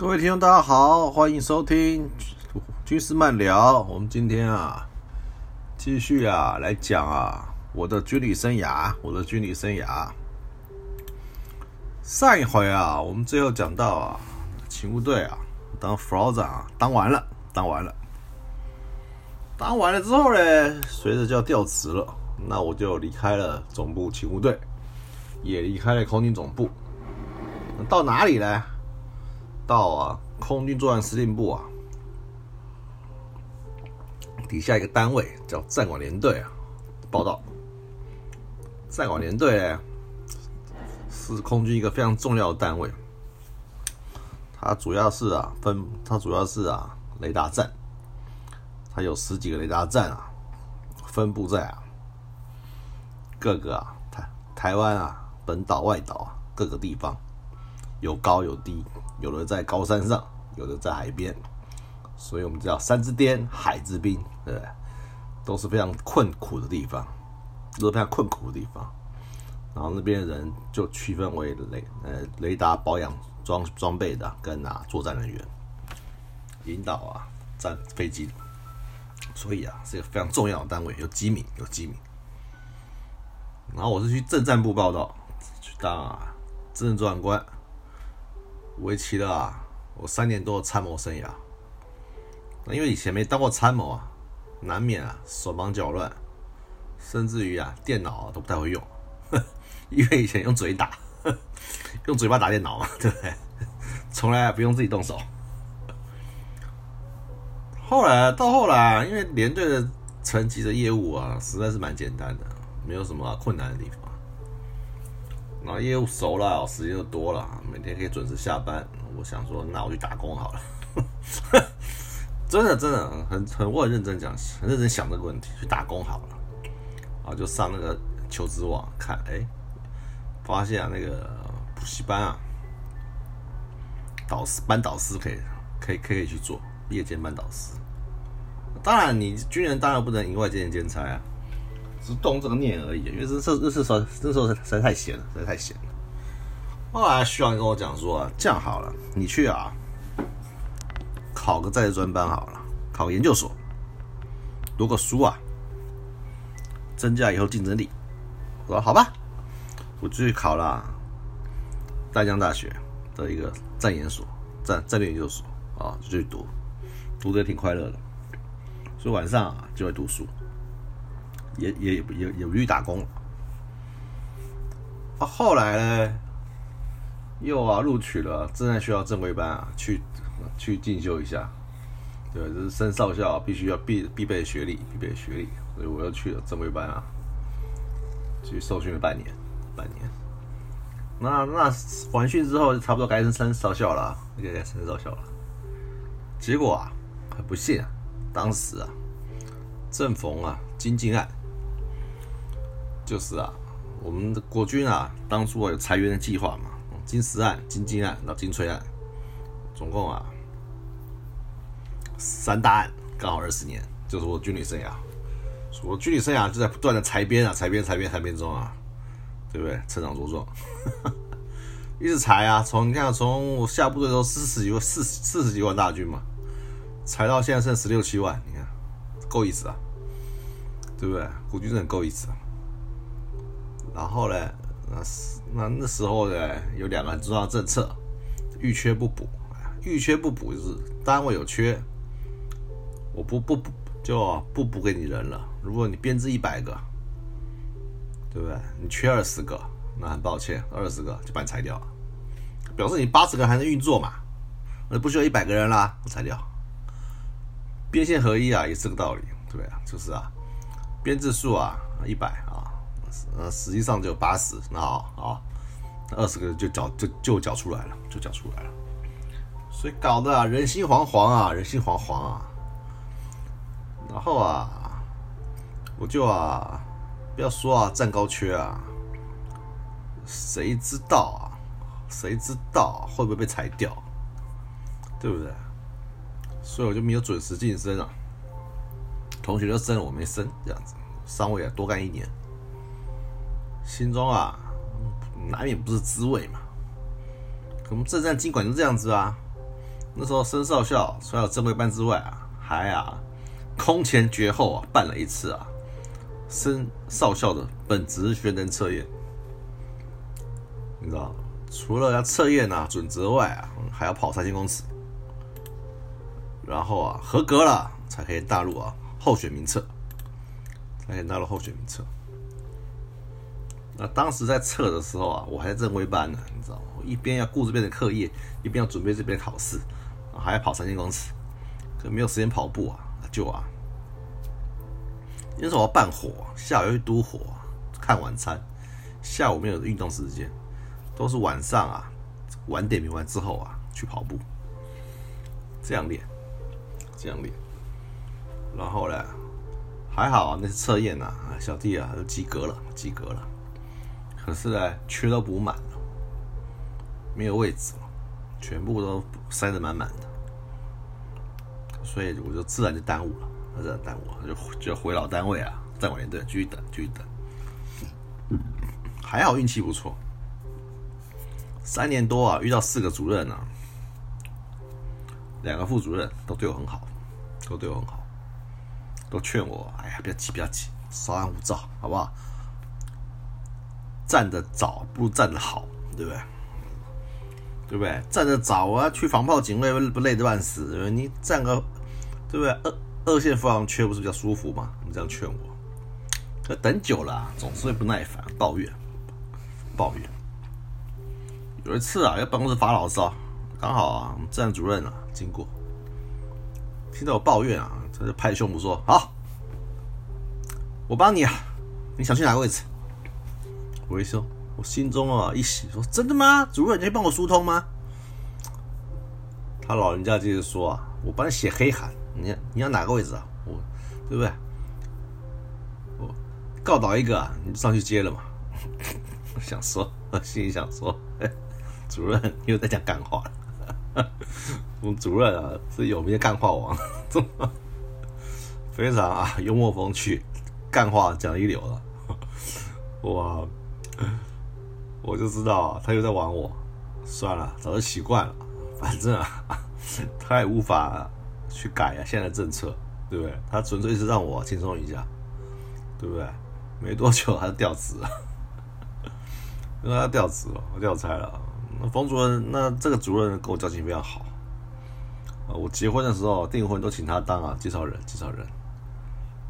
各位听众，大家好，欢迎收听军事漫聊。我们今天啊，继续啊来讲啊我的军旅生涯，我的军旅生涯。上一回啊，我们最后讲到啊，勤务队啊当副老长啊，当完了，当完了，当完了之后呢，随着就要调职了，那我就离开了总部勤务队，也离开了空军总部。到哪里呢？到啊，空军作战司令部啊，底下一个单位叫战管联队啊，报道。战管联队呢，是空军一个非常重要的单位，它主要是啊分，它主要是啊雷达站，它有十几个雷达站啊，分布在啊各个啊台台湾啊本岛、外岛啊各个地方。有高有低，有的在高山上，有的在海边，所以我们叫山之巅，海之滨，对不对？都是非常困苦的地方，都是非常困苦的地方。然后那边的人就区分为雷呃雷达保养装装备的跟啊作战人员，引导啊战飞机，所以啊是一个非常重要的单位，有机敏有机敏。然后我是去政战部报道，去当啊政治主管官。为期了啊，我三年多的参谋生涯。那因为以前没当过参谋啊，难免啊手忙脚乱，甚至于啊电脑都不太会用，因为以前用嘴打，用嘴巴打电脑嘛，对不对？从来不用自己动手。后来到后来，因为连队的层级的业务啊，实在是蛮简单的，没有什么困难的地方。然后业务熟了，时间就多了，每天可以准时下班。我想说，那我去打工好了。真的，真的很很，我很认真讲，很认真想这个问题，去打工好了。啊就上那个求职网看，哎，发现啊，那个补习班啊，导师班导师可以，可以，可以去做夜间班导师。当然，你军人当然不能营外兼兼差啊。只动这个念而已，因为这这这是说这时候实在太闲了，实在太闲了。后来徐阳跟我讲说，这样好了，你去啊，考个在职专班好了，考个研究所，读个书啊，增加以后竞争力。我说好吧，我就去考了淡江大学的一个战研所、战战略研究所啊，就去读，读的挺快乐的，所以晚上就会读书。也也也也不去打工，啊，后来呢，又啊录取了正在学校正规班啊，去去进修一下，对，这是升少校必须要必必备学历，必备学历，所以我又去了正规班啊，去受训了半年，半年，那那完训之后，差不多该升升少校了，该该升少校了，结果啊，很不幸啊，当时啊，正逢啊金靖案。就是啊，我们的国军啊，当初啊有裁员的计划嘛，金石案、金金案到金锤案，总共啊三大案，刚好二十年，就是我军旅生涯。我军旅生涯就在不断的裁编啊，裁编、裁编、裁编中啊，对不对？成长茁壮，一直裁啊，从你看，从我下部队的时候四十几万、四四十几万大军嘛，裁到现在剩十六七万，你看够意思啊，对不对？国军是很够意思啊。然后呢，那那那时候呢，有两个重要政策，遇缺不补。遇缺不补就是单位有缺，我不不不就不补给你人了。如果你编制一百个，对不对？你缺二十个，那很抱歉，二十个就把你裁掉，表示你八十个还能运作嘛？那不需要一百个人啦，裁掉。编线合一啊，也是个道理，对不对，就是啊，编制数啊，一百啊。呃，实际上只有八十，那好，好，二十个就缴就就缴出来了，就缴出来了，所以搞得啊人心惶惶啊，人心惶惶啊。然后啊，我就啊，不要说啊，站高缺啊，谁知道啊，谁知道会不会被裁掉，对不对？所以我就没有准时晋升啊，同学都升了，我没升，这样子，上位啊，多干一年。心中啊，难免不是滋味嘛。我们正战经管就这样子啊，那时候升少校，除了正规班之外啊，还啊空前绝后啊办了一次啊升少校的本职学能测验。你知道，除了要测验啊准则外啊，还要跑三千公尺，然后啊合格了才可以纳入啊候选名册，才可以纳入候选名册。那当时在测的时候啊，我还在正规班呢，你知道吗？一边要顾这边的课业，一边要准备这边考试，还要跑三千公尺，可没有时间跑步啊，就啊，那时候我要办火，下午要去督火，看晚餐，下午没有运动时间。都是晚上啊，晚点名完之后啊，去跑步，这样练，这样练，然后呢，还好啊，那次测验啊，小弟啊都及格了，及格了，可是呢，缺都补满了，没有位置了，全部都塞得满满的，所以我就自然就耽误了，自然耽误了，就就回老单位啊，再往前等，继续等，继续等，还好运气不错。三年多啊，遇到四个主任啊，两个副主任都对我很好，都对我很好，都劝我，哎呀，不要急，不要急，稍安勿躁，好不好？站得早不如站得好，对不对？对不对？站得早啊，去防炮警卫不累得半死？你站个，对不对？二二线副防缺不是比较舒服吗？你这样劝我，可等久了总是会不耐烦，抱怨，抱怨。有一次啊，要办公室发牢骚，刚好啊，我们站主任啊经过，听到我抱怨啊，他就拍胸脯说：“好，我帮你啊，你想去哪个位置？”我一说，我心中啊一喜，说：“真的吗？主任，你可以帮我疏通吗？”他老人家接着说：“啊，我帮你写黑函，你你要哪个位置啊？我，对不对？我告倒一个啊，你上去接了嘛。”我想说，我心里想说。主任又在讲干话了，我们主任啊是有名的干话王，非常啊幽默风趣，干话讲一流了，哇，我就知道他又在玩我，算了，早就习惯了，反正啊 他也无法去改啊现在政策，对不对？他纯粹是让我轻松一下，对不对？没多久他就调职了，因为他调职了，我调差了。冯主任，那这个主任跟我交情非常好啊。我结婚的时候订婚都请他当啊介绍人，介绍人。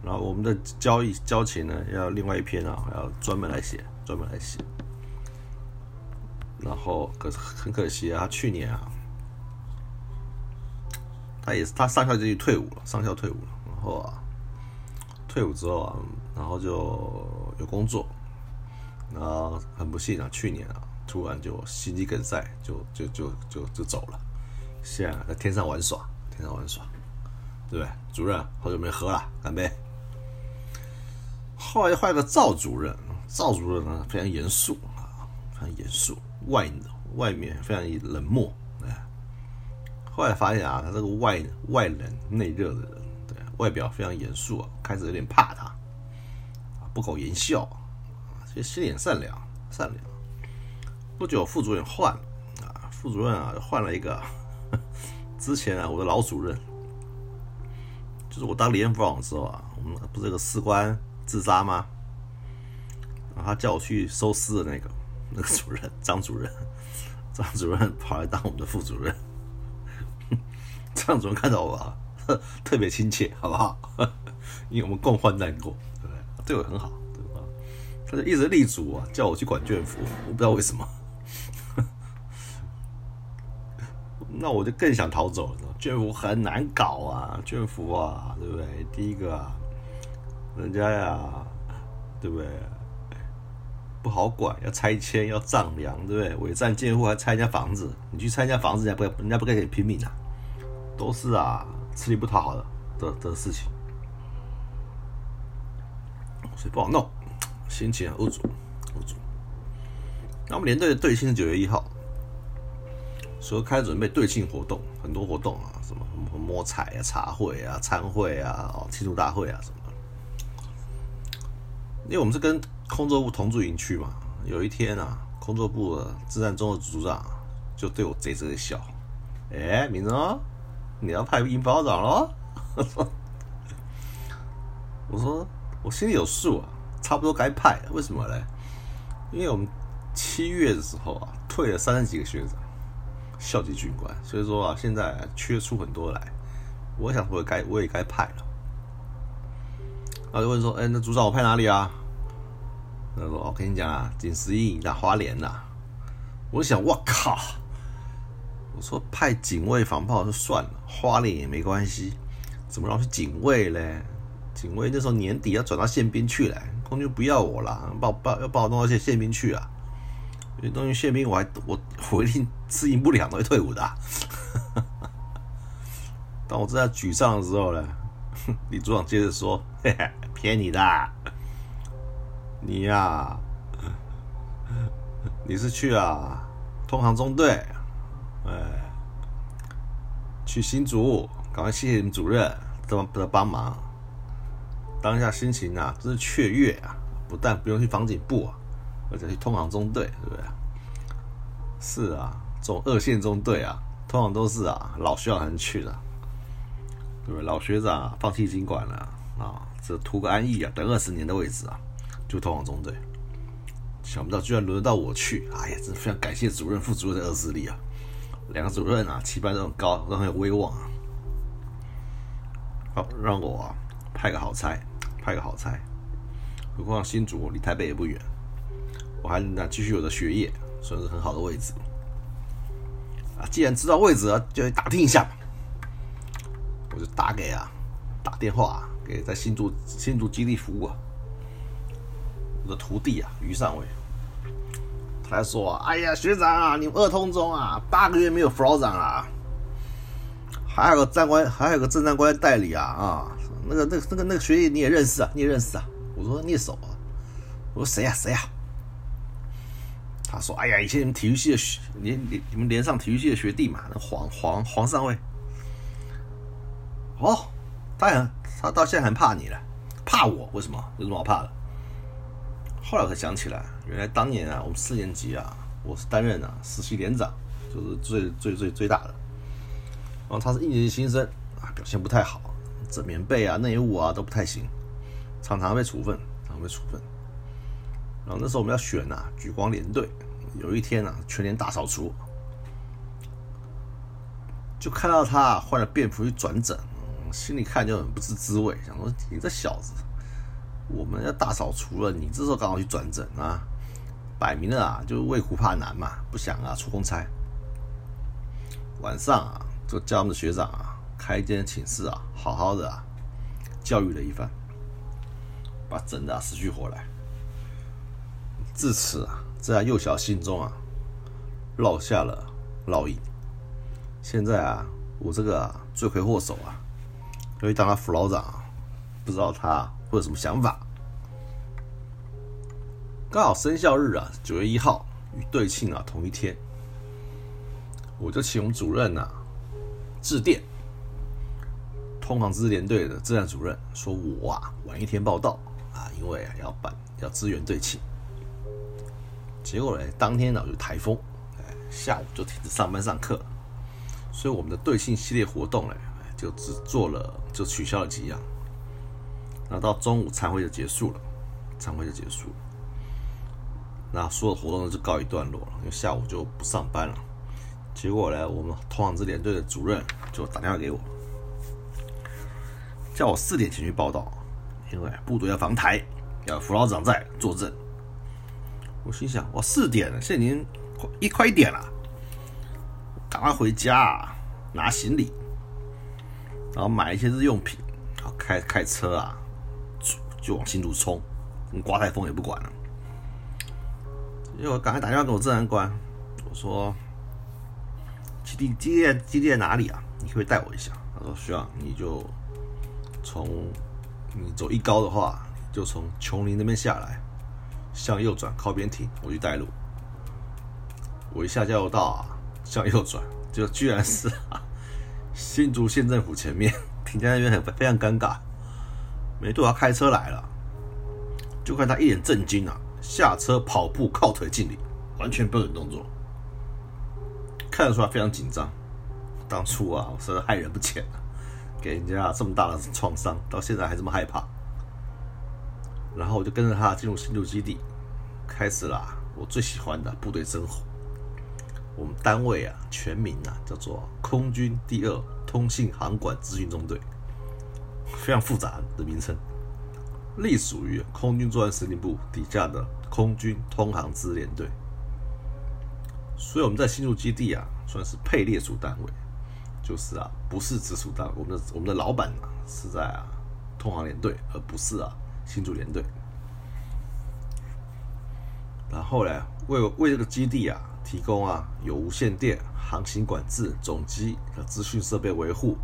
然后我们的交易交情呢，要另外一篇啊，要专门来写，专门来写。然后可是很可惜啊，去年啊，他也是他上校就去退伍了，上校退伍了。然后啊，退伍之后啊，然后就有工作。然后很不幸啊，去年啊。突然就心肌梗塞，就就就就就走了。现在在天上玩耍，天上玩耍，对不对？主任，好久没喝了，干杯。后来换个赵主任，赵主任呢非常严肃啊，非常严肃，外外面非常冷漠。哎，后来发现啊，他这个外外冷内热的人，对，外表非常严肃啊，开始有点怕他，不苟言笑啊，其实心里很善良，善良。不久，副主任换了啊，副主任啊换了一个。之前啊，我的老主任，就是我当连副长的时候啊，我们不是有个士官自杀吗？然后他叫我去收尸的那个 那个主任张主任，张主任跑来当我们的副主任。张主任看到我啊，特别亲切，好不好？因为我们共患难过，对不对？对我很好，对吧？他就一直立足啊，叫我去管卷福，我不知道为什么。那我就更想逃走了。卷福很难搞啊，卷福啊，对不对？第一个啊，人家呀，对不对？不好管，要拆迁，要丈量，对不对？伪造建户还拆人家房子，你去拆人家房子，人家不，人家不该给你拼命啊，都是啊，吃力不讨好的的的事情，所以不好弄，心情无助，无助。那我们连队的队庆是九月一号。说开始准备队庆活动，很多活动啊，什么摸彩啊、茶会啊、餐会啊、哦庆祝大会啊什么。因为我们是跟空作部同住营区嘛，有一天啊，空作部的自战中的组长就对我贼贼笑，哎，明忠，你要派英保长喽？我说我心里有数啊，差不多该派了。为什么呢？因为我们七月的时候啊，退了三十几个学长，校级军官，所以说啊，现在缺出很多来。我想我该我也该派了。他就问说：“哎，那组长我派哪里啊？”他说：“我跟你讲啊，锦十一那花莲呐。”我想，我靠！我说派警卫防炮就算了，花莲也没关系，怎么让去警卫嘞？警卫那时候年底要转到宪兵去嘞，空军不要我了，把我把要把我弄到宪宪兵去啊！因为东西宪兵我还我我一定适应不了，会退伍的。当我正在沮丧的时候呢，李组长接着说：“嘿嘿，骗你的，你呀，你是去啊，通航中队，哎，去新竹，赶快谢谢你们主任的的帮忙。当下心情啊，真是雀跃啊！不但不用去防警部啊，而且去通航中队，对不对？是啊，这种二线中队啊，通常都是啊老学长才能去的。”对不对？老学长放弃经管了啊，这图个安逸啊，等二十年的位置啊，就通往中队。想不到居然轮得到我去，哎呀，真非常感谢主任、副主任的二势力啊！两个主任啊，期盼都很高，都很有威望啊。好，让我啊派个好差，派个好差。何况新竹离台北也不远，我还能继续我的学业，算是很好的位置啊。既然知道位置啊，就打听一下吧。我就打给啊，打电话给在新竹新竹基地服务啊的徒弟啊，于尚伟。他说：“哎呀，学长啊，你们二通中啊，八个月没有副老长啊，还有个战官，还有个正战官代理啊啊，那个那个那个那个学弟你也认识啊，你也认识啊。”我说：“聂手啊。”我说：“谁呀谁呀？”他说：“哎呀，以前你们体育系的学，你你你们连上体育系的学弟嘛，那黄黄黄上尉。”哦，他很，他到现在很怕你了，怕我？为什么？有什么好怕的？后来我才想起来，原来当年啊，我们四年级啊，我是担任啊实习连长，就是最最最最大的。然后他是一年级新生啊，表现不太好，整棉被啊、内务啊都不太行，常常被处分，常常被处分。然后那时候我们要选呐，举光连队。有一天啊，全连大扫除，就看到他换了便服去转诊。心里看就很不是滋味，想说你这小子，我们要大扫除了，你这时候刚好去转诊啊，摆明了啊，就是为苦怕难嘛，不想啊出公差。晚上啊，就叫我们的学长啊，开一间寝室啊，好好的啊，教育了一番，把整的死去活来。自此啊，在幼小心中啊，烙下了烙印。现在啊，我这个罪魁祸首啊。所以当他副老长，不知道他会有什么想法。刚好生效日啊，九月一号与对庆啊同一天，我就请我们主任呐致电通航支联队的支战主任，说我啊晚一天报道啊，因为啊要办要支援对庆。结果呢，当天呢有台风，哎，下午就停止上班上课，所以我们的对庆系列活动呢。就只做了，就取消了几样。那到中午餐会就结束了，餐会就结束了。那所有活动就告一段落了，因为下午就不上班了。结果呢，我们通航支连队的主任就打电话给我，叫我四点前去报道，因为部队要防台，要副老长在坐镇。我心想，我四点了，现在已经一快一点了，赶快回家拿行李。然后买一些日用品，然后开开车啊，就往新竹冲，刮台风也不管了。因为我赶快打电话给我治安官，我说基地基地基地在哪里啊？你可以带我一下。他说需要，你就从你走一高的话，就从琼林那边下来，向右转靠边停，我去带路。我一下交流道啊，向右转，就居然是啊。新竹县政府前面 停在那边很非常尴尬，没多少开车来了，就看他一脸震惊啊，下车跑步靠腿敬礼，完全标准动作，看得出来非常紧张。当初啊，我实在害人不浅啊，给人家这么大的创伤，到现在还这么害怕。然后我就跟着他进入新旧基地，开始了我最喜欢的部队生活。我们单位啊，全名啊叫做空军第二通信航管资讯中队，非常复杂的名称，隶属于空军作战司令部底下的空军通航支联队。所以我们在新竹基地啊，算是配列属单位，就是啊，不是直属单位。我们的我们的老板啊，是在啊通航联队，而不是啊新竹联队。然后呢，为为这个基地啊。提供啊有无线电、航行管制、总机和资讯设备维护、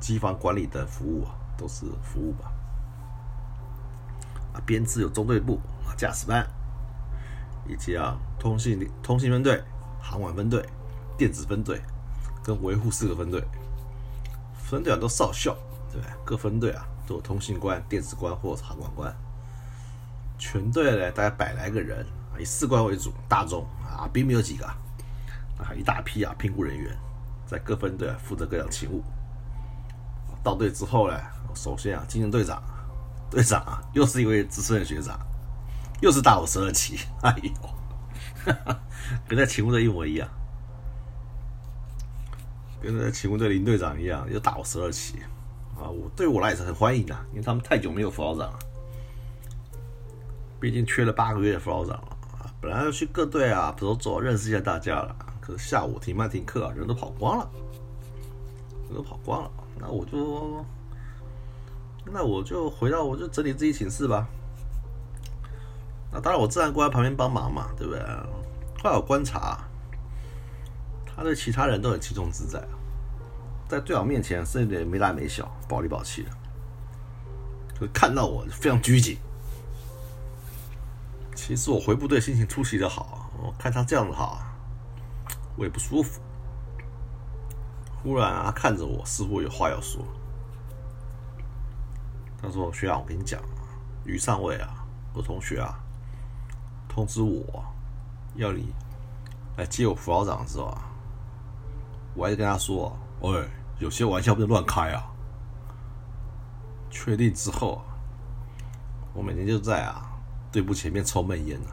机房管理等服务啊，都是服务吧。啊，编制有中队部啊、驾驶班，以及啊通信通信分队、航管分队、电子分队跟维护四个分队。分队啊都少校，对各分队啊都有通信官、电子官或航管官。全队呢大概百来个人。以士官为主，大众啊，兵没有几个，啊，一大批啊，评估人员在各分队负责各项勤务。到队之后呢，首先啊，进行队长，队长啊，又是一位资深的学长，又是大我十二期，哎呦，跟在勤务队一模一样，跟在勤务队林队长一样，又大我十二期，啊，我对我来说很欢迎的，因为他们太久没有副导长了，毕竟缺了八个月的副导长了啊。本来要去各队啊走走，认识一下大家了。可是下午停班停课，人都跑光了，人都跑光了。那我就，那我就回到，我就整理自己寝室吧。那当然，我自然过来旁边帮忙嘛，对不对？后来我观察，他对其他人都很轻松自在，在队长面前是有点没大没小，宝里宝气的，就看到我非常拘谨。其实我回部队心情出奇的好，我看他这样子哈，我也不舒服。忽然啊，看着我，似乎有话要说。他说：“学长，我跟你讲啊，于上尉啊，我同学啊，通知我要你来接我副导长的时候啊，我还跟他说，喂，有些玩笑不能乱开啊。确定之后，我每天就在啊。”队部前面抽闷烟呢，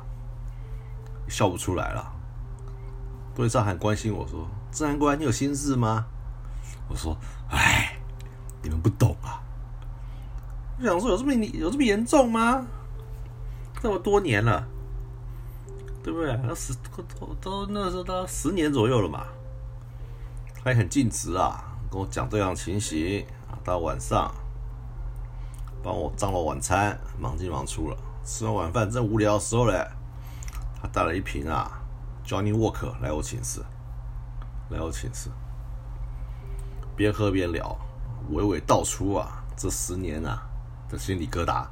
笑不出来了。队长还关心我说：“自然官，你有心事吗？”我说：“哎，你们不懂啊。”我想说：“有这么有这么严重吗？这么多年了，对不对？那十都都那时候都十年左右了嘛。”他也很尽职啊，跟我讲这样情形啊。到晚上帮我张罗晚餐，忙进忙出了。吃完晚饭正无聊的时候嘞，他带了一瓶啊，Johnny Walker 来我寝室，来我寝室，边喝边聊，娓娓道出啊这十年啊的心理疙瘩。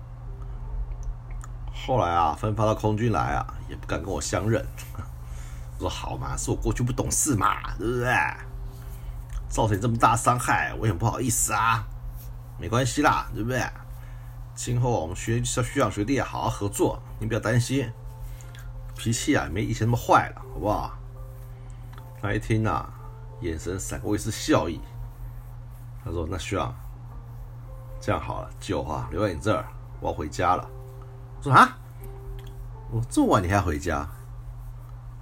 后来啊分发到空军来啊，也不敢跟我相认，我 说好嘛，是我过去不懂事嘛，对不对？造成这么大伤害，我也不好意思啊，没关系啦，对不对？今后我们学学长学弟好好合作，你不要担心，脾气啊没以前那么坏了，好不好？他一听啊，眼神闪过一丝笑意。他说：“那学长，这样好了，酒啊留在你这儿，我要回家了。”我说：“啊，我这么晚你还要回家？”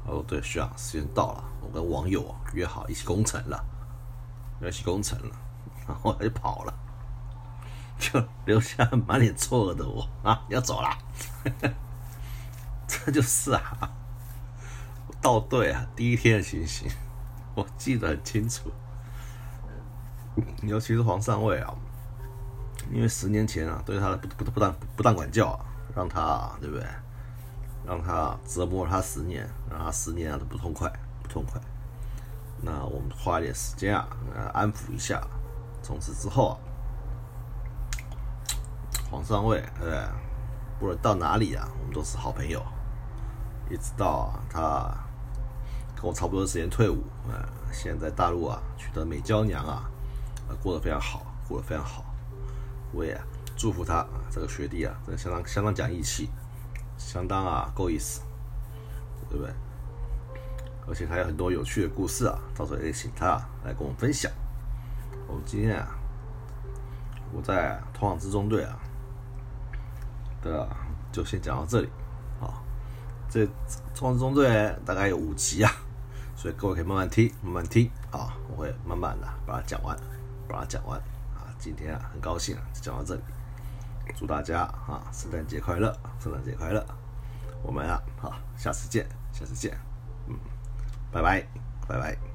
他说：“对，学长，时间到了，我跟网友约好一起攻城了，要一起攻城了。”然后他就跑了。就 留下满脸错愕的我啊，要走了，这就是啊，到队啊第一天的情形，我记得很清楚。尤其是黄上尉啊，因为十年前啊，对他不不不当不当管教啊，让他对不对？让他折磨他十年，让他十年啊都不痛快，不痛快。那我们花一点时间啊，安抚一下。从此之后啊。黄上尉，对，不论到哪里啊，我们都是好朋友。一直到他跟我差不多时间退伍，呃，现在大陆啊娶得美娇娘啊，呃过得非常好，过得非常好。我也祝福他，这个学弟啊，真的相当相当讲义气，相当啊够意思，对不对？而且还有很多有趣的故事啊，到时候也请他来跟我们分享。我们今天啊，我在通往之中队啊，对啊，就先讲到这里。啊，这通往之中队大概有五集啊，所以各位可以慢慢听，慢慢听啊，我会慢慢的把它讲完，把它讲完。今天啊，很高兴啊，就讲到这里。祝大家啊，圣诞节快乐，圣诞节快乐。我们啊，好，下次见，下次见。嗯，拜拜，拜拜。